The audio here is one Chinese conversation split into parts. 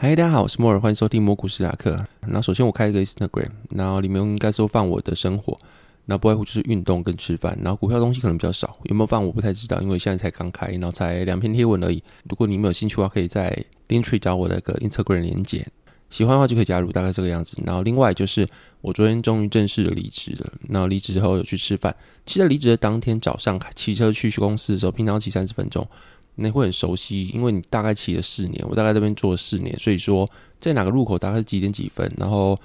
嗨，大家好，我是摩尔，欢迎收听摩股史塔克。那首先我开一个 Instagram，然后里面应该说放我的生活。那不外乎就是运动跟吃饭，然后股票东西可能比较少，有没有放我不太知道，因为现在才刚开，然后才两篇贴文而已。如果你们有兴趣的话，可以在 l i n t r e e 找我的个 Instagram 连接，喜欢的话就可以加入，大概这个样子。然后另外就是我昨天终于正式的离职了，然后离职之后有去吃饭。其实离职的当天早上骑车去去公司的时候，平常骑三十分钟，你会很熟悉，因为你大概骑了四年，我大概这边做了四年，所以说在哪个路口大概是几点几分，然后。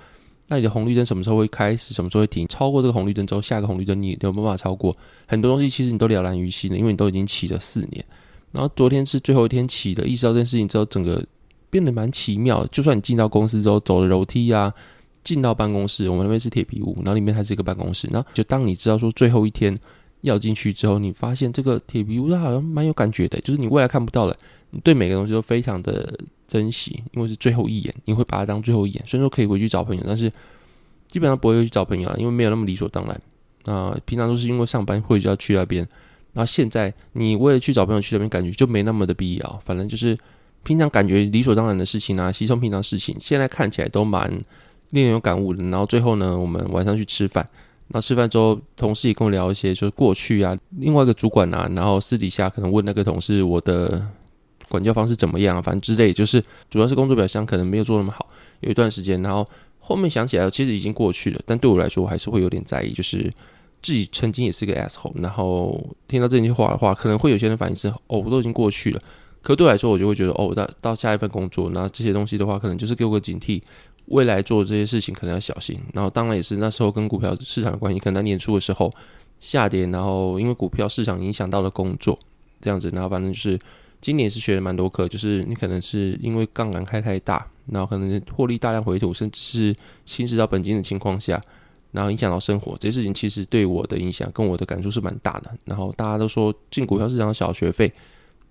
那你的红绿灯什么时候会开始？什么时候会停？超过这个红绿灯之后，下个红绿灯你有没有办法超过？很多东西其实你都了然于心的，因为你都已经骑了四年。然后昨天是最后一天骑的，意识到这件事情之后，整个变得蛮奇妙。就算你进到公司之后，走了楼梯啊，进到办公室，我们那边是铁皮屋，然后里面还是一个办公室。然后就当你知道说最后一天要进去之后，你发现这个铁皮屋它好像蛮有感觉的，就是你未来看不到了，你对每个东西都非常的。珍惜，因为是最后一眼，你会把它当最后一眼。虽然说可以回去找朋友，但是基本上不会去找朋友了，因为没有那么理所当然。那，平常都是因为上班会就要去那边，然后现在你为了去找朋友去那边，感觉就没那么的必要。反正就是平常感觉理所当然的事情啊，稀松平常事情，现在看起来都蛮令人有感悟的。然后最后呢，我们晚上去吃饭，然后吃饭之后，同事也跟我聊一些，就是过去啊，另外一个主管啊，然后私底下可能问那个同事我的。管教方式怎么样啊？反正之类，就是主要是工作表现可能没有做那么好，有一段时间，然后后面想起来，其实已经过去了。但对我来说，我还是会有点在意，就是自己曾经也是个 asshole。然后听到这句话的话，可能会有些人反应是：哦，我都已经过去了。可对我来说，我就会觉得：哦，到到下一份工作，然后这些东西的话，可能就是给我个警惕，未来做这些事情可能要小心。然后当然也是那时候跟股票市场的关系，可能年初的时候下跌，然后因为股票市场影响到了工作，这样子，然后反正就是。今年是学了蛮多课，就是你可能是因为杠杆开太大，然后可能获利大量回吐，甚至是侵蚀到本金的情况下，然后影响到生活，这些事情其实对我的影响跟我的感触是蛮大的。然后大家都说进股票市场小学费，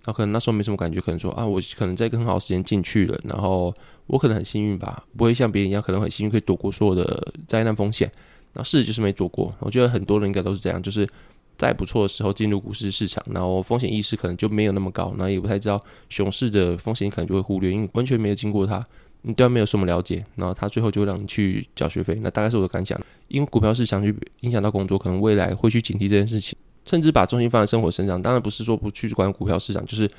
那可能那时候没什么感觉，可能说啊，我可能在一个很好的时间进去了，然后我可能很幸运吧，不会像别人一样可能很幸运可以躲过所有的灾难风险。那事实就是没躲过，我觉得很多人应该都是这样，就是。在不错的时候进入股市市场，然后风险意识可能就没有那么高，然后也不太知道熊市的风险，可能就会忽略，因为完全没有经过它，你对它没有什么了解，然后它最后就让你去缴学费。那大概是我的感想，因为股票市场去影响到工作，可能未来会去警惕这件事情，甚至把重心放在生活身上。当然不是说不去管股票市场，就是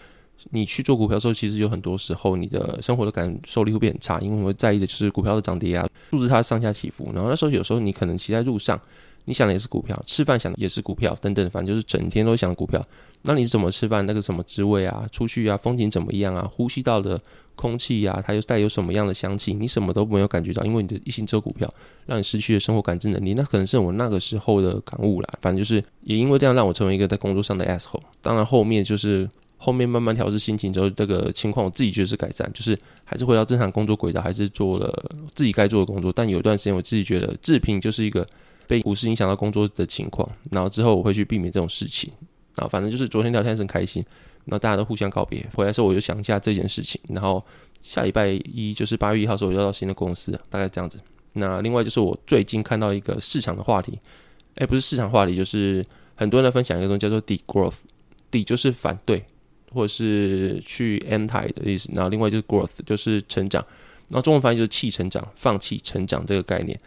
你去做股票的时候，其实有很多时候你的生活的感受力会变很差，因为你会在意的就是股票的涨跌啊，数字它上下起伏。然后那时候有时候你可能骑在路上。你想的也是股票，吃饭想的也是股票，等等，反正就是整天都想股票。那你是怎么吃饭？那个什么滋味啊？出去啊，风景怎么样啊？呼吸到的空气啊，它又带有什么样的香气？你什么都没有感觉到，因为你的一心只有股票，让你失去了生活感知能力。那可能是我那个时候的感悟啦。反正就是也因为这样，让我成为一个在工作上的 asshole。当然后面就是后面慢慢调试心情之后，这个情况我自己觉得是改善，就是还是回到正常工作轨道，还是做了自己该做的工作。但有一段时间我自己觉得自评就是一个。被股市影响到工作的情况，然后之后我会去避免这种事情。然后反正就是昨天聊天是很开心，然后大家都互相告别。回来的时候我就想一下这件事情，然后下礼拜一就是八月一号的时候我要到新的公司，大概这样子。那另外就是我最近看到一个市场的话题，诶，不是市场话题，就是很多人在分享一个东西叫做 degrowth，de 就是反对或者是去 anti 的意思，然后另外就是 growth 就是成长，然后中文翻译就是弃成长、放弃成长这个概念。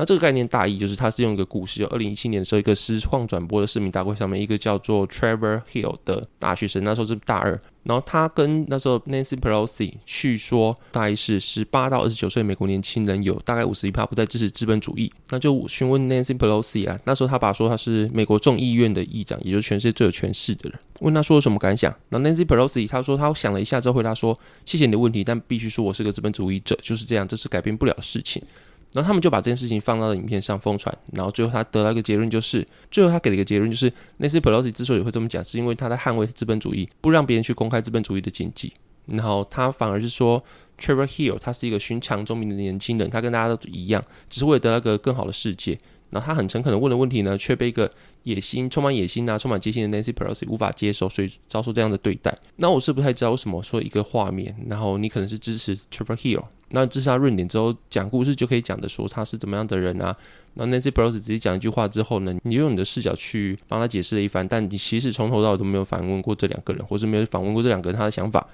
那这个概念大意就是，它是用一个故事，就二零一七年的时候，一个实况转播的市民大会上面，一个叫做 Trevor Hill 的大学生，那时候是大二，然后他跟那时候 Nancy Pelosi 去说，大意是十八到二十九岁美国年轻人有大概五十一趴不再支持资本主义，那就询问 Nancy Pelosi 啊，那时候他爸说他是美国众议院的议长，也就是全世界最有权势的人，问他说有什么感想，那 Nancy Pelosi 他说他想了一下之后回答说，谢谢你的问题，但必须说我是个资本主义者，就是这样，这是改变不了的事情。然后他们就把这件事情放到了影片上疯传，然后最后他得到一个结论，就是最后他给了一个结论，就是那些 Pelosi 之所以会这么讲，是因为他在捍卫资本主义，不让别人去公开资本主义的禁忌。然后他反而是说 Trevor Hill，他是一个寻常中民的年轻人，他跟大家都一样，只是为了得到一个更好的世界。然后他很诚恳的问的问题呢，却被一个野心、充满野心啊、充满戒心的 Nancy Pelosi 无法接受，所以遭受这样的对待。那我是不太知道为什么说一个画面，然后你可能是支持 Trevor Hill，那支持他论点之后讲故事就可以讲的说他是怎么样的人啊？那 Nancy Pelosi 直接讲一句话之后呢，你用你的视角去帮他解释了一番，但你其实从头到尾都没有反问过这两个人，或是没有访问过这两个人他的想法。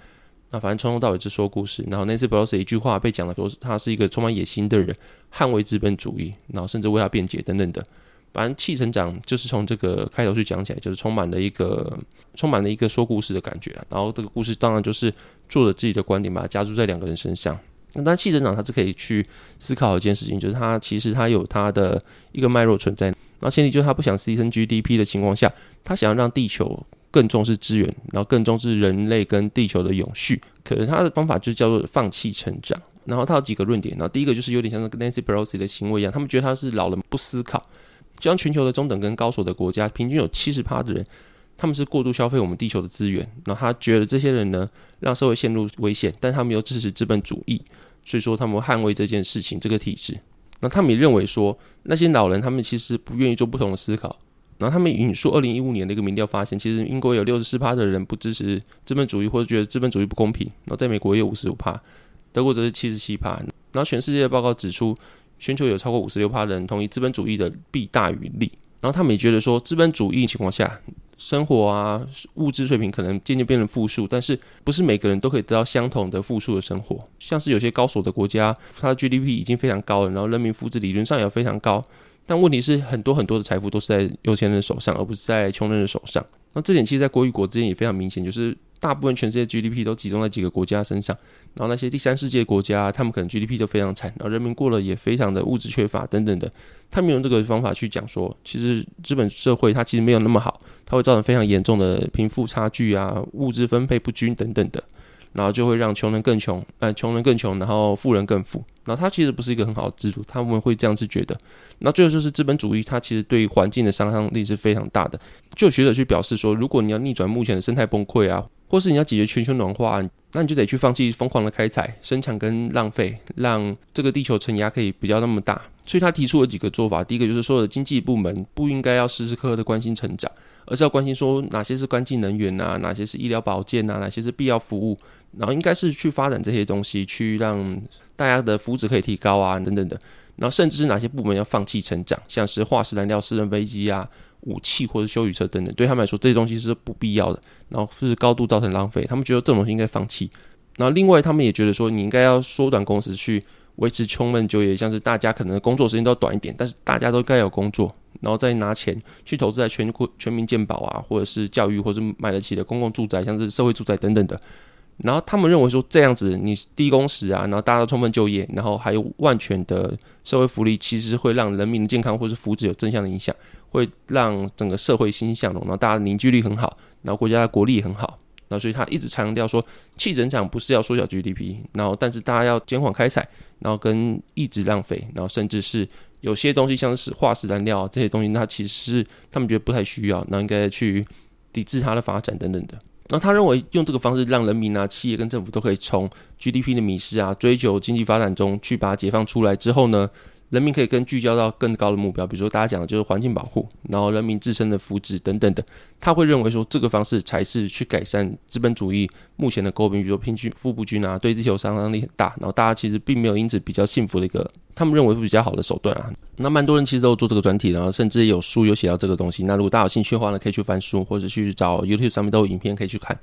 那反正从头到尾只说故事，然后 Nancy Pelosi 一句话被讲了说他是一个充满野心的人，捍卫资本主义，然后甚至为他辩解等等的。反正气成长就是从这个开头去讲起来，就是充满了一个充满了一个说故事的感觉。然后这个故事当然就是做了自己的观点，把它加注在两个人身上。那但气成长他是可以去思考一件事情，就是他其实他有他的一个脉络存在。然后前提就是他不想牺牲 GDP 的情况下，他想要让地球。更重视资源，然后更重视人类跟地球的永续。可能他的方法就叫做放弃成长。然后他有几个论点。然后第一个就是有点像是 Nancy Pelosi 的行为一样，他们觉得他是老人不思考。就像全球的中等跟高所得国家，平均有七十趴的人，他们是过度消费我们地球的资源。然后他觉得这些人呢，让社会陷入危险，但他们又支持资本主义，所以说他们会捍卫这件事情，这个体制。那他们也认为说，那些老人他们其实不愿意做不同的思考。然后他们引述二零一五年的一个民调发现，其实英国有六十四趴的人不支持资本主义，或者觉得资本主义不公平。然后在美国也有五十五趴，德国则是七十七趴。然后全世界的报告指出，全球有超过五十六趴的人同意资本主义的弊大于利。然后他们也觉得说，资本主义情况下，生活啊物质水平可能渐渐变成负数，但是不是每个人都可以得到相同的负数的生活。像是有些高所得国家，它的 GDP 已经非常高了，然后人民福祉理论上也非常高。但问题是，很多很多的财富都是在有钱人手上，而不是在穷人的手上。那这点其实，在国与国之间也非常明显，就是大部分全世界 GDP 都集中在几个国家身上。然后那些第三世界国家，他们可能 GDP 就非常惨，然后人民过了也非常的物质缺乏等等的。他们用这个方法去讲说，其实资本社会它其实没有那么好，它会造成非常严重的贫富差距啊，物质分配不均等等的。然后就会让穷人更穷，呃，穷人更穷，然后富人更富。然后它其实不是一个很好的制度，他们会这样子觉得。那最后就是资本主义，它其实对环境的伤害力是非常大的。就有学者去表示说，如果你要逆转目前的生态崩溃啊，或是你要解决全球暖化，那你就得去放弃疯狂的开采、生产跟浪费，让这个地球承压可以不要那么大。所以他提出了几个做法，第一个就是说的经济部门不应该要时时刻刻的关心成长。而是要关心说哪些是干净能源啊，哪些是医疗保健啊，哪些是必要服务，然后应该是去发展这些东西，去让大家的福祉可以提高啊，等等的。然后甚至是哪些部门要放弃成长，像是化石燃料、私人飞机啊、武器或者休旅车等等，对他们来说这些东西是不必要的，然后是高度造成浪费，他们觉得这种东西应该放弃。然后另外他们也觉得说你应该要缩短工时去维持充分就业，像是大家可能工作时间都短一点，但是大家都该有工作。然后再拿钱去投资在全国全民健保啊，或者是教育，或是买得起的公共住宅，像是社会住宅等等的。然后他们认为说这样子，你低工时啊，然后大家都充分就业，然后还有万全的社会福利，其实会让人民的健康或是福祉有正向的影响，会让整个社会欣欣向荣，然后大家的凝聚力很好，然后国家的国力也很好。那所以他一直强调说，气成长不是要缩小 GDP，然后但是大家要减缓开采，然后跟抑制浪费，然后甚至是。有些东西像是化石燃料这些东西，那其实是他们觉得不太需要，那应该去抵制它的发展等等的。那他认为用这个方式让人民啊、企业跟政府都可以从 GDP 的迷失啊、追求经济发展中去把它解放出来之后呢，人民可以更聚焦到更高的目标，比如说大家讲的就是环境保护，然后人民自身的福祉等等的。他会认为说这个方式才是去改善资本主义目前的诟病，比如说贫富富不均啊，对地球伤害力很大，然后大家其实并没有因此比较幸福的一个，他们认为是比较好的手段啊。那蛮多人其实都做这个专题，然后甚至有书有写到这个东西。那如果大家有兴趣的话呢，可以去翻书或者去找 YouTube 上面都有影片可以去看。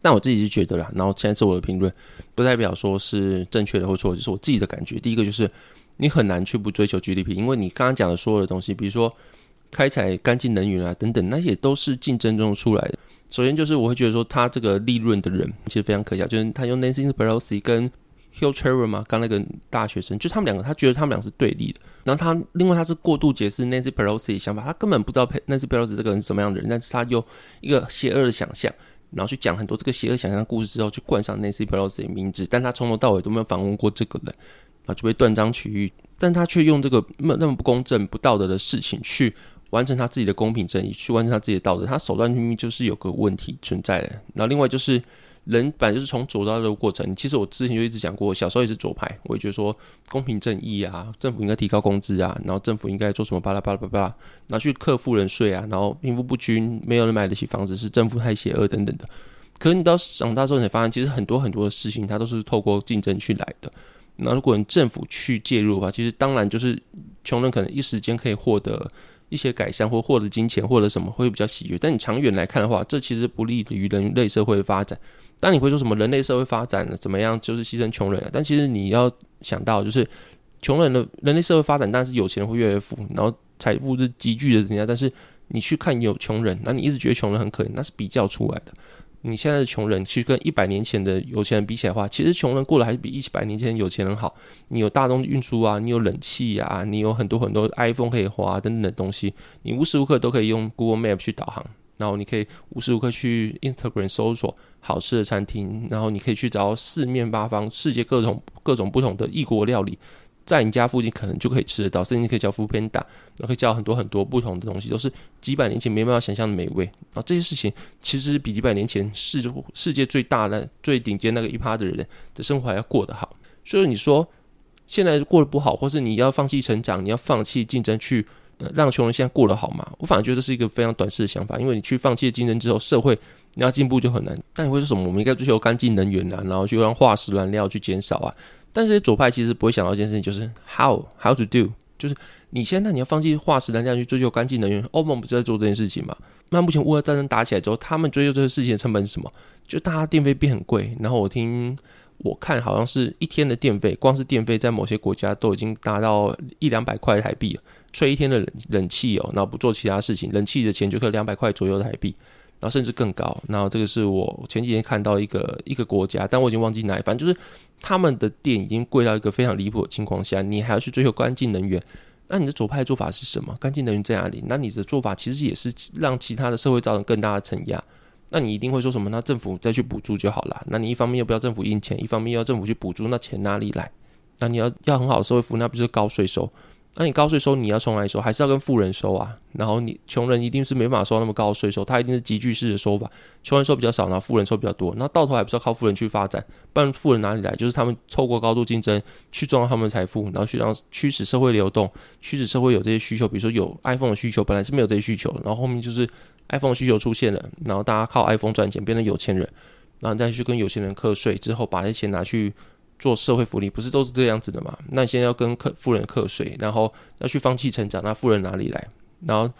但我自己是觉得啦，然后现在是我的评论，不代表说是正确的或错，就是我自己的感觉。第一个就是。你很难去不追求 GDP，因为你刚刚讲的所有的东西，比如说开采干净能源啊等等，那些都是竞争中出来的。首先就是我会觉得说，他这个利润的人其实非常可笑，就是他用 Nancy Pelosi 跟 Hill Trevor 嘛，刚那个大学生，就他们两个，他觉得他们俩是对立的。然后他另外他是过度解释 Nancy Pelosi 的想法，他根本不知道 Nancy Pelosi 这个人是什么样的人，但是他用一个邪恶的想象，然后去讲很多这个邪恶想象的故事之后，去冠上 Nancy Pelosi 的名字，但他从头到尾都没有访问过这个人。啊，就被断章取义，但他却用这个那么那么不公正、不道德的事情去完成他自己的公平正义，去完成他自己的道德，他手段明明就是有个问题存在的。然后另外就是人本来就是从左到右的过程。其实我之前就一直讲过，小时候也是左派，我也觉得说公平正义啊，政府应该提高工资啊，然后政府应该做什么巴拉巴拉巴拉拿，去克富人税啊，然后贫富不均，没有人买得起房子，是政府太邪恶等等的。可是你到长大之后，你发现其实很多很多的事情，它都是透过竞争去来的。那如果你政府去介入的话，其实当然就是穷人可能一时间可以获得。一些改善或获得金钱，或者什么会比较喜悦，但你长远来看的话，这其实不利于人类社会的发展。当你会说什么人类社会发展怎么样，就是牺牲穷人啊？但其实你要想到，就是穷人的人类社会发展，但是有钱人会越来越富，然后财富是急剧的增加。但是你去看有穷人，那你一直觉得穷人很可怜，那是比较出来的。你现在的穷人，其实跟一百年前的有钱人比起来的话，其实穷人过得还是比一百年前有钱人好。你有大众运输啊，你有冷气啊，你有很多很多 iPhone 可以花等等的东西，你无时无刻都可以用 Google Map 去导航，然后你可以无时无刻去 Instagram 搜索好吃的餐厅，然后你可以去找四面八方世界各种各种不同的异国料理。在你家附近可能就可以吃得到，甚至可以叫 foodpanda，然后可以叫很多很多不同的东西，都是几百年前没办法想象的美味。啊这些事情其实比几百年前世世界最大的、最顶尖那个一趴的人的生活还要过得好。所以你说现在过得不好，或是你要放弃成长，你要放弃竞争去，呃，让穷人现在过得好吗？我反而觉得这是一个非常短视的想法，因为你去放弃竞争之后，社会你要进步就很难。但你会说什么？我们应该追求干净能源啊，然后就让化石燃料去减少啊。但是左派其实不会想到一件事情，就是 how how to do，就是你现在你要放弃化石燃料去追求干净能源，欧盟不是在做这件事情吗？那目前乌俄战争打起来之后，他们追求这个事情的成本是什么？就大家电费变很贵，然后我听我看好像是一天的电费，光是电费在某些国家都已经达到一两百块台币了，吹一天的冷冷气哦，然后不做其他事情，冷气的钱就可以两百块左右台币。然后甚至更高，然后这个是我前几天看到一个一个国家，但我已经忘记哪一，反正就是他们的电已经贵到一个非常离谱的情况下，你还要去追求干净能源，那你的左派做法是什么？干净能源在哪里？那你的做法其实也是让其他的社会造成更大的承压，那你一定会说什么？那政府再去补助就好了。那你一方面又不要政府印钱，一方面要政府去补助，那钱哪里来？那你要要很好的社会服务，那不就是高税收？那你高税收你要从哪里收？还是要跟富人收啊？然后你穷人一定是没法收那么高的税收，他一定是集聚式的收法，穷人收比较少，然后富人收比较多。那到头还不是要靠富人去发展？不然富人哪里来？就是他们透过高度竞争去赚到他们的财富，然后去让驱使社会流动，驱使社会有这些需求。比如说有 iPhone 的需求，本来是没有这些需求，然后后面就是 iPhone 的需求出现了，然后大家靠 iPhone 赚钱，变成有钱人，然后再去跟有钱人课税，之后把这些钱拿去。做社会福利不是都是这样子的吗？那你现在要跟客富人课税，然后要去放弃成长，那富人哪里来？然后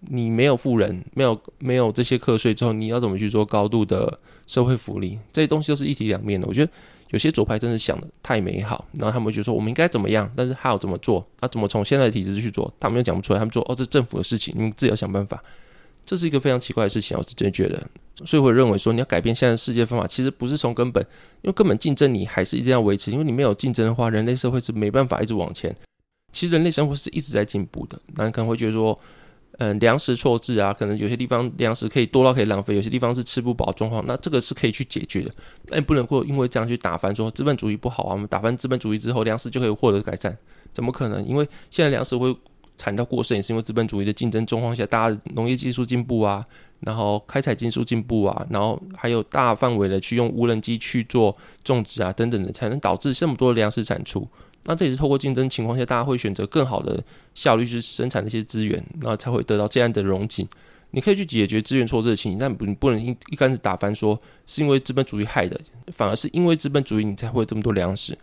你没有富人，没有没有这些课税之后，你要怎么去做高度的社会福利？这些东西都是一体两面的。我觉得有些左派真的想得太美好，然后他们就说我们应该怎么样，但是还要怎么做？啊，怎么从现在的体制去做？他们又讲不出来。他们说哦，这政府的事情，你们自己要想办法。这是一个非常奇怪的事情，我是真觉得，所以我认为说你要改变现在世界方法，其实不是从根本，因为根本竞争你还是一定要维持，因为你没有竞争的话，人类社会是没办法一直往前。其实人类生活是一直在进步的，那你可能会觉得说，嗯，粮食错置啊，可能有些地方粮食可以多到可以浪费，有些地方是吃不饱状况，那这个是可以去解决的，但不能够因为这样去打翻说资本主义不好啊，我们打翻资本主义之后，粮食就可以获得改善，怎么可能？因为现在粮食会。产到过剩也是因为资本主义的竞争状况下，大家农业技术进步啊，然后开采技术进步啊，然后还有大范围的去用无人机去做种植啊等等的，才能导致这么多粮食产出。那这也是透过竞争情况下，大家会选择更好的效率去生产那些资源，然后才会得到这样的荣景。你可以去解决资源错置的情形，但不你不能一一竿子打翻说是因为资本主义害的，反而是因为资本主义你才会有这么多粮食。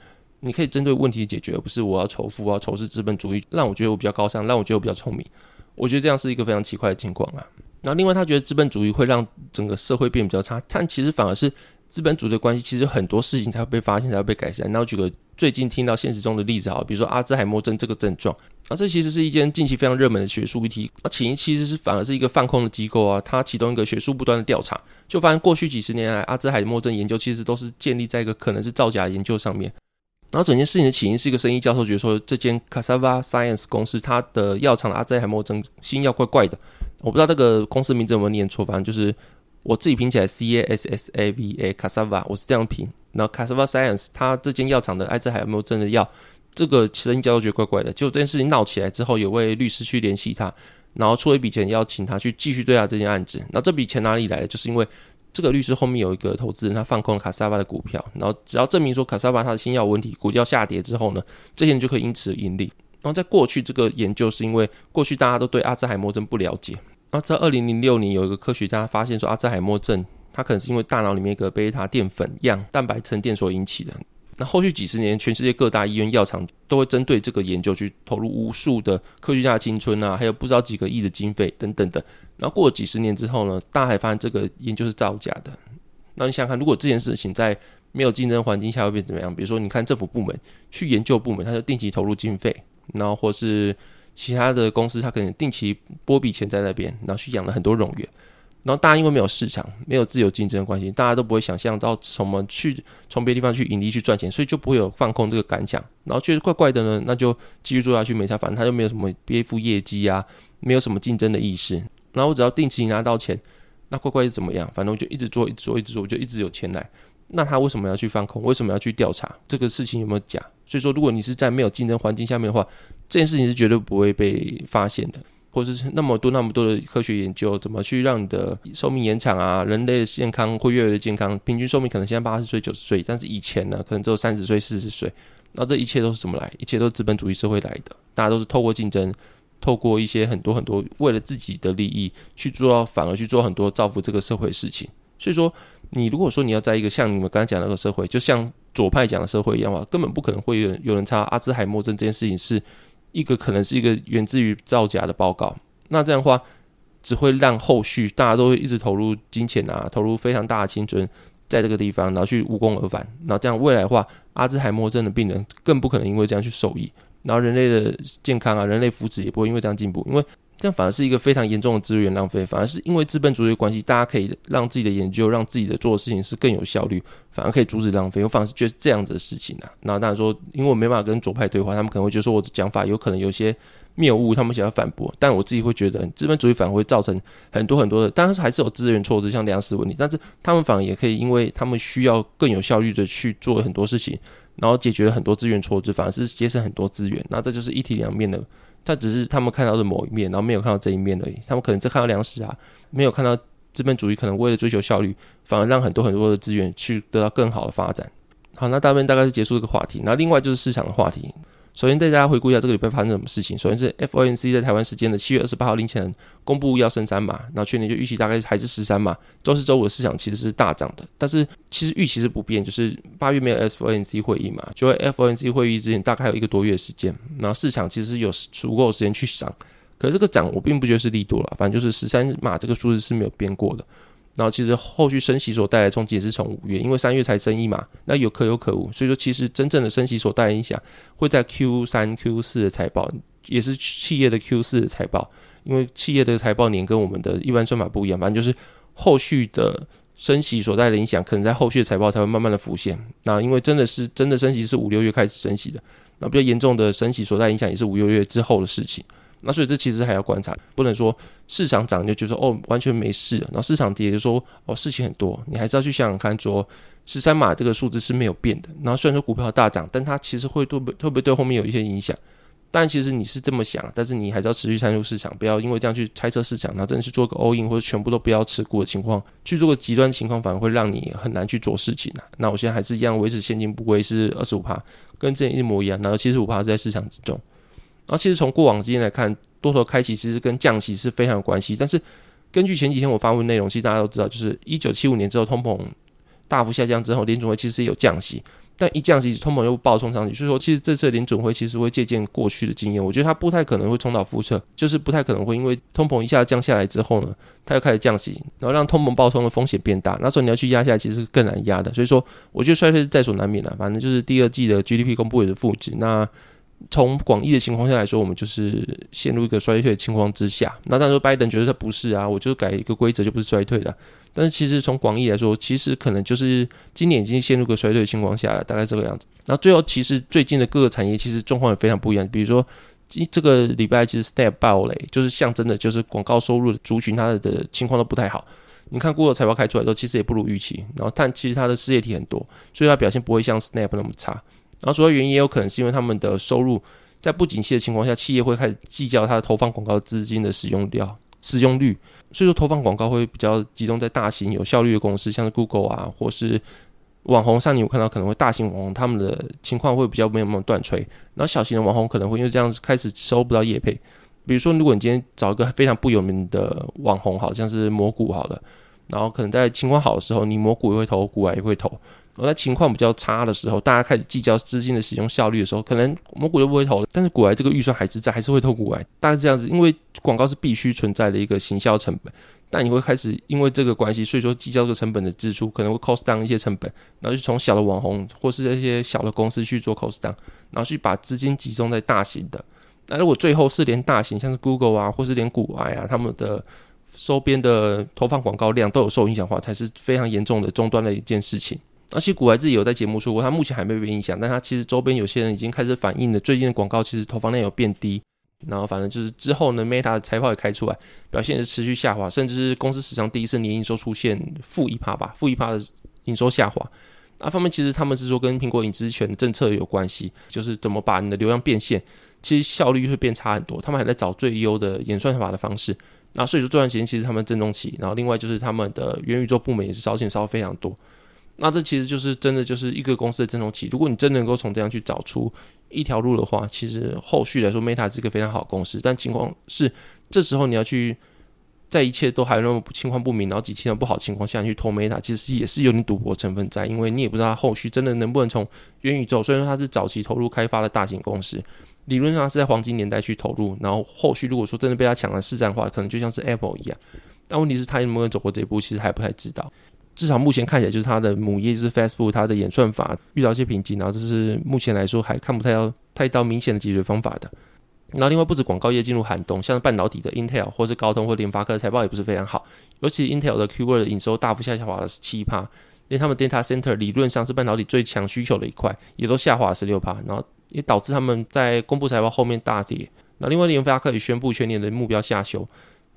你可以针对问题解决，而不是我要仇富，我要仇视资本主义，让我觉得我比较高尚，让我觉得我比较聪明。我觉得这样是一个非常奇怪的情况啊。然后另外，他觉得资本主义会让整个社会变比较差，但其实反而是资本主义的关系，其实很多事情才会被发现，才会被改善。那我举个最近听到现实中的例子啊，比如说阿兹海默症这个症状，啊这其实是一件近期非常热门的学术议题。啊起因其实是反而是一个放空的机构啊，他启动一个学术不断的调查，就发现过去几十年来阿兹海默症研究其实都是建立在一个可能是造假研究上面。然后整件事情的起因是一个生意教授觉得说，这间 Casava Science 公司它的药厂的阿兹海默症新药怪怪的，我不知道这个公司名字有没有念错，反正就是我自己拼起来 C A S S A V A Casava，我是这样拼。然后 Casava Science 它这间药厂的阿兹海默症的药，这个生意教授觉得怪怪的。结果这件事情闹起来之后，有位律师去联系他，然后出了一笔钱邀请他去继续对他这件案子。那这笔钱哪里来的？就是因为这个律师后面有一个投资人，他放空了卡萨巴的股票，然后只要证明说卡萨巴他的新药问题，股价下跌之后呢，这些人就可以因此盈利。然后在过去这个研究是因为过去大家都对阿兹海默症不了解，然后在二零零六年有一个科学家发现说阿兹海默症它可能是因为大脑里面一个贝塔淀粉样蛋白沉淀所引起的。那后续几十年，全世界各大医院、药厂都会针对这个研究去投入无数的科学家的青春啊，还有不知道几个亿的经费等等的。然后过了几十年之后呢，大家还发现这个研究是造假的。那你想想看，如果这件事情在没有竞争环境下会变怎么样？比如说，你看政府部门去研究部门，他就定期投入经费，然后或是其他的公司，他可能定期拨笔钱在那边，然后去养了很多冗员。然后大家因为没有市场，没有自由竞争的关系，大家都不会想象到什么去从别的地方去盈利去赚钱，所以就不会有放空这个感想。然后觉得怪怪的呢，那就继续做下去没差，反正他就没有什么背负业绩啊，没有什么竞争的意识。然后我只要定期拿到钱，那怪怪是怎么样？反正我就一直做，一直做，一直做，我就一直有钱来。那他为什么要去放空？为什么要去调查这个事情有没有假？所以说，如果你是在没有竞争环境下面的话，这件事情是绝对不会被发现的。或是那么多那么多的科学研究，怎么去让你的寿命延长啊？人类的健康会越来越健康，平均寿命可能现在八十岁、九十岁，但是以前呢，可能只有三十岁、四十岁。那这一切都是怎么来？一切都是资本主义社会来的，大家都是透过竞争，透过一些很多很多为了自己的利益去做到，反而去做很多造福这个社会的事情。所以说，你如果说你要在一个像你们刚才讲那个社会，就像左派讲的社会一样的话，根本不可能会有人有人查阿兹海默症这件事情是。一个可能是一个源自于造假的报告，那这样的话只会让后续大家都会一直投入金钱啊，投入非常大的青春在这个地方，然后去无功而返。那这样未来的话，阿兹海默症的病人更不可能因为这样去受益，然后人类的健康啊，人类福祉也不会因为这样进步，因为。这样反而是一个非常严重的资源浪费，反而是因为资本主义的关系，大家可以让自己的研究、让自己的做的事情是更有效率，反而可以阻止浪费。我反而是觉得这样子的事情啊。那当然说，因为我没办法跟左派对话，他们可能会觉得说我的讲法有可能有些谬误，他们想要反驳。但我自己会觉得，资本主义反而会造成很多很多的，当然还是？有资源错置，像粮食问题，但是他们反而也可以，因为他们需要更有效率的去做很多事情，然后解决了很多资源错置，反而是节省很多资源。那这就是一体两面的。他只是他们看到的某一面，然后没有看到这一面而已。他们可能只看到粮食啊，没有看到资本主义可能为了追求效率，反而让很多很多的资源去得到更好的发展。好，那大部分大概是结束这个话题。那另外就是市场的话题。首先带大家回顾一下这个礼拜发生什么事情。首先是 FOMC 在台湾时间的七月二十八号凌晨公布要升三码，然后去年就预期大概还是十三码。周四周五的市场其实是大涨的，但是其实预期是不变，就是八月没有 FOMC 会议嘛，就在 FOMC 会议之前大概有一个多月时间，然后市场其实有足够时间去涨。可是这个涨我并不觉得是利多了，反正就是十三码这个数字是没有变过的。然后其实后续升息所带来的冲击也是从五月，因为三月才升一嘛，那有可有可无，所以说其实真正的升息所带来影响会在 Q 三、Q 四的财报，也是企业的 Q 四的财报，因为企业的财报年跟我们的一般算法不一样，反正就是后续的升息所带来的影响，可能在后续的财报才会慢慢的浮现。那因为真的是真的升息是五六月开始升息的，那比较严重的升息所带来影响也是五六月之后的事情。那所以这其实还要观察，不能说市场涨就觉得哦完全没事，然后市场跌就说哦事情很多，你还是要去想想看，说十三码这个数字是没有变的。然后虽然说股票大涨，但它其实会对不会不会对后面有一些影响？但其实你是这么想，但是你还是要持续参入市场，不要因为这样去猜测市场，然后真的是做个 all in 或者全部都不要持股的情况，去做个极端情况，反而会让你很难去做事情啊。那我现在还是一样维持现金部位是二十五趴，跟之前一模一样，然后七十五趴是在市场之中。然后其实从过往经验来看，多头开启其实跟降息是非常有关系。但是根据前几天我发布内容，其实大家都知道，就是一九七五年之后通膨大幅下降之后，联准会其实也有降息，但一降息通膨又暴冲上去。所以说，其实这次联准会其实会借鉴过去的经验，我觉得它不太可能会重蹈覆辙，就是不太可能会因为通膨一下降下来之后呢，它又开始降息，然后让通膨暴冲的风险变大。那时候你要去压下来，其实是更难压的。所以说，我觉得衰退是在所难免的。反正就是第二季的 GDP 公布也是负值，那。从广义的情况下来说，我们就是陷入一个衰退的情况之下。那当然说拜登觉得他不是啊，我就改一个规则就不是衰退的。但是其实从广义来说，其实可能就是今年已经陷入个衰退的情况下了，大概这个样子。然后最后其实最近的各个产业其实状况也非常不一样。比如说今这个礼拜其实 Snap 爆雷，就是象征的就是广告收入的族群它的的情况都不太好。你看 Google 财报开出来之后，其实也不如预期。然后但其实它的事业体很多，所以它表现不会像 Snap 那么差。然后主要原因也有可能是因为他们的收入在不景气的情况下，企业会开始计较它的投放广告资金的使用量，使用率，所以说投放广告会比较集中在大型有效率的公司，像是 Google 啊，或是网红上，你有看到可能会大型网红他们的情况会比较没有那么断锤，然后小型的网红可能会因为这样子开始收不到业配。比如说，如果你今天找一个非常不有名的网红，好像是蘑菇好了，然后可能在情况好的时候，你蘑菇也会投，股癌也会投。而在情况比较差的时候，大家开始计较资金的使用效率的时候，可能蘑菇就不会投了。但是股癌这个预算还是在，还是会投股癌。大概是这样子，因为广告是必须存在的一个行销成本。但你会开始因为这个关系，所以说计较这个成本的支出，可能会 cost down 一些成本，然后就从小的网红或是这些小的公司去做 cost down，然后去把资金集中在大型的。那如果最后是连大型，像是 Google 啊，或是连股癌啊，他们的收编的投放广告量都有受影响的话，才是非常严重的终端的一件事情。而且股癌自己有在节目说过，他目前还没被影响，但他其实周边有些人已经开始反映了，最近的广告其实投放量有变低。然后反正就是之后呢，Meta 的财报也开出来，表现是持续下滑，甚至是公司史上第一次年营收出现负一趴吧，负一趴的营收下滑。那方面其实他们是说跟苹果隐私权政策有关系，就是怎么把你的流量变现。其实效率会变差很多，他们还在找最优的演算法的方式。那所以说这段时间其实他们阵痛期，然后另外就是他们的元宇宙部门也是烧钱烧非常多。那这其实就是真的就是一个公司的阵痛期。如果你真能够从这样去找出一条路的话，其实后续来说 Meta 是一个非常好的公司。但情况是这时候你要去在一切都还那么情况不明，然后景气都不好情况下去投 Meta，其实也是有点赌博成分在，因为你也不知道它后续真的能不能从元宇宙。虽然说它是早期投入开发的大型公司。理论上是在黄金年代去投入，然后后续如果说真的被他抢了市占的话，可能就像是 Apple 一样。但问题是，他能不能走过这一步，其实还不太知道。至少目前看起来，就是它的母业就是 Facebook，它的演算法遇到一些瓶颈，然后这是目前来说还看不太到太到明显的解决方法的。然后另外，不止广告业进入寒冬，像是半导体的 Intel 或是高通或联发科的财报也不是非常好，尤其 Intel 的 Q2 的营收大幅下滑了十七趴，连他们 Data Center 理论上是半导体最强需求的一块，也都下滑了十六趴，然后。也导致他们在公布财报后面大跌。那另外，联发科也宣布全年的目标下修。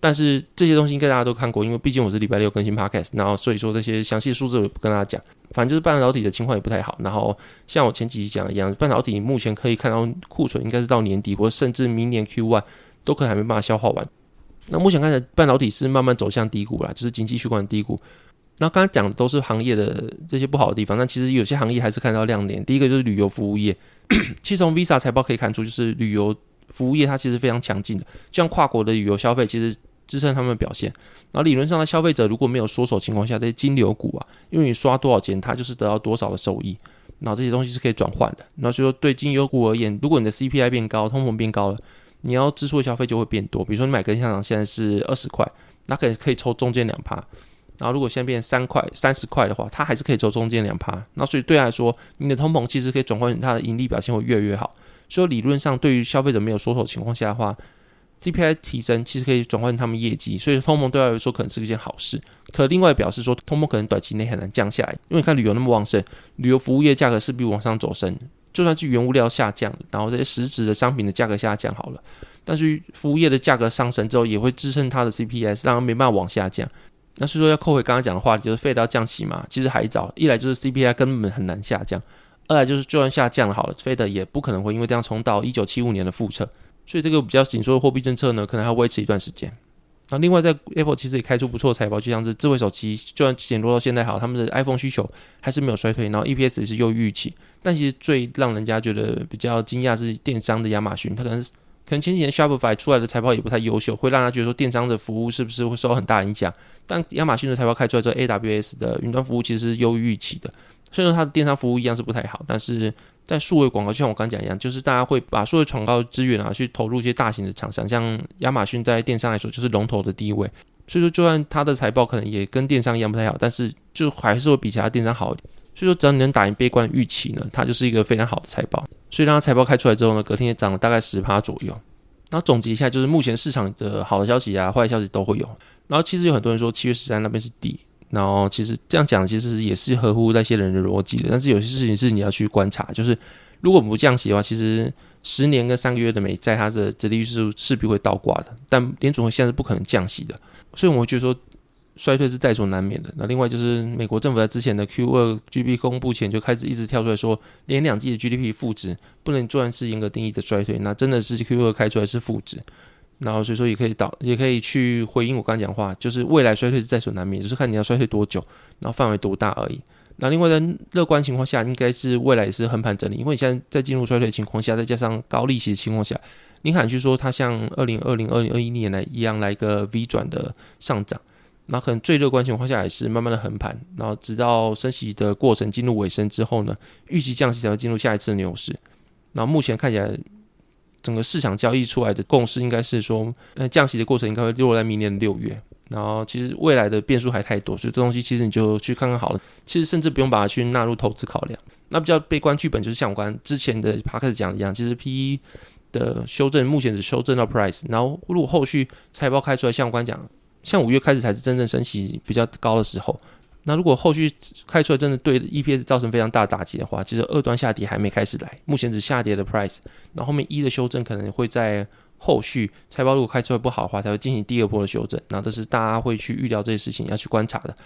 但是这些东西应该大家都看过，因为毕竟我是礼拜六更新 Podcast，然后所以说这些详细数字我也不跟大家讲。反正就是半导体的情况也不太好。然后像我前几集讲一样，半导体目前可以看到库存应该是到年底，或甚至明年 Q1 都可能还没办法消化完。那目前看起来半导体是慢慢走向低谷了，就是经济循环低谷。那刚才讲的都是行业的这些不好的地方，但其实有些行业还是看到亮点。第一个就是旅游服务业，其实从 Visa 财报可以看出，就是旅游服务业它其实非常强劲的，像跨国的旅游消费其实支撑他们的表现。然后理论上的消费者如果没有缩手情况下，这些金流股啊，因为你刷多少钱，它就是得到多少的收益。然后这些东西是可以转换的。那所以说对金流股而言，如果你的 CPI 变高，通膨变高了，你要支出的消费就会变多。比如说你买根香肠现在是二十块，那可以可以抽中间两趴。然后，如果现在变三块、三十块的话，它还是可以抽中间两趴。那所以对他来说，你的通膨其实可以转换它的盈利表现会越来越好。所以理论上，对于消费者没有缩手情况下的话，CPI 提升其实可以转换他们业绩。所以通膨对他来说可能是一件好事。可另外表示说，通膨可能短期内很难降下来，因为你看旅游那么旺盛，旅游服务业价格势必往上走升。就算是原物料下降，然后这些实质的商品的价格下降好了，但是服务业的价格上升之后，也会支撑它的 CPI，让它没办法往下降。那所以说要扣回刚刚讲的话题，就是费德降息嘛，其实还早。一来就是 CPI 根本很难下降，二来就是就算下降了好了，Fed 也不可能会因为这样冲到一九七五年的复测。所以这个比较紧缩的货币政策呢，可能还要维持一段时间。那另外在 Apple 其实也开出不错的财报，就像是智慧手机，就算减弱到现在好，他们的 iPhone 需求还是没有衰退，然后 EPS 也是优于预期。但其实最让人家觉得比较惊讶是电商的亚马逊，它可能是。可能前几年 Shopify 出来的财报也不太优秀，会让他觉得说电商的服务是不是会受到很大影响？但亚马逊的财报开出来之后，AWS 的云端服务其实是优于预期的。虽然它的电商服务一样是不太好，但是在数位广告，就像我刚讲一样，就是大家会把数位广告资源啊去投入一些大型的厂商，像亚马逊在电商来说就是龙头的地位。所以说，就算它的财报可能也跟电商一样不太好，但是就还是会比其他电商好一点。所以说，只要你能打赢悲观的预期呢，它就是一个非常好的财报。所以让它财报开出来之后呢，隔天也涨了大概十趴左右。然后总结一下，就是目前市场的好的消息啊、坏消息都会有。然后其实有很多人说七月十三那边是底，然后其实这样讲其实也是合乎那些人的逻辑的。但是有些事情是你要去观察，就是如果不降息的话，其实十年跟三个月的美债它的折利率是势必会倒挂的。但联准会现在是不可能降息的，所以我会觉得说。衰退是在所难免的。那另外就是美国政府在之前的 Q 二 GDP 公布前就开始一直跳出来说，连两季的 GDP 负值不能算是严格定义的衰退。那真的是 Q 二开出来是负值。然后所以说也可以导，也可以去回应我刚讲话，就是未来衰退是在所难免，就是看你要衰退多久，然后范围多大而已。那另外在乐观情况下，应该是未来也是横盘整理，因为你现在在进入衰退的情况下，再加上高利息的情况下，你很难去说它像二零二零、二零二一年来一样来一个 V 转的上涨。那可能最乐观情况下也是慢慢的横盘，然后直到升息的过程进入尾声之后呢，预期降息才会进入下一次的牛市。那目前看起来，整个市场交易出来的共识应该是说，呃，降息的过程应该会落在明年六月。然后其实未来的变数还太多，所以这东西其实你就去看看好了。其实甚至不用把它去纳入投资考量。那比较悲观剧本就是像我刚之前的 p 克 d 讲一样，其实 PE 的修正目前只修正到 Price，然后如果后续财报开出来，像我刚讲。像五月开始才是真正升息比较高的时候，那如果后续开出来真的对 EPS 造成非常大打击的话，其实二端下跌还没开始来，目前只下跌的 price，然后后面一的修正可能会在后续财报如果开出来不好的话，才会进行第二波的修正，然后这是大家会去预料这些事情要去观察的。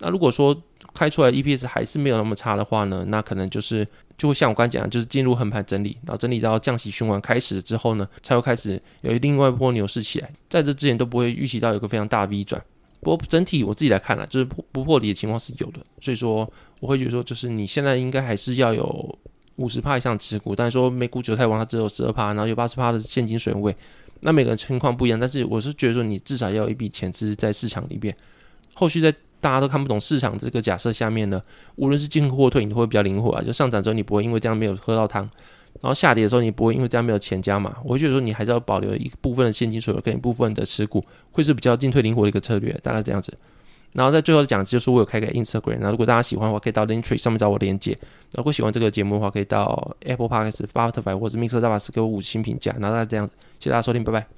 那如果说开出来 EPS 还是没有那么差的话呢，那可能就是。就会像我刚才讲，就是进入横盘整理，然后整理到降息循环开始之后呢，才会开始有另外一波牛市起来。在这之前都不会预期到有个非常大的 V 转。不过整体我自己来看呢，就是不破底的情况是有的，所以说我会觉得说，就是你现在应该还是要有五十趴以上持股，但是说美股韭菜王它只有十二趴，然后有八十趴的现金水位，那每个人情况不一样，但是我是觉得说你至少要有一笔钱是在市场里边，后续在。大家都看不懂市场这个假设下面呢，无论是进或退，你会比较灵活啊。就上涨之后，你不会因为这样没有喝到汤；然后下跌的时候，你不会因为这样没有钱加嘛。我会觉得说，你还是要保留一部分的现金所有跟一部分的持股，会是比较进退灵活的一个策略，大概这样子。然后在最后讲，就是我有开个 Instagram，那如果大家喜欢的话，可以到 Linktree 上面找我连接。如果喜欢这个节目的话，可以到 Apple Podcast、Spotify 或者 Mixer、大法师给我五星评价。然后大家这样子，谢谢大家收听，拜拜。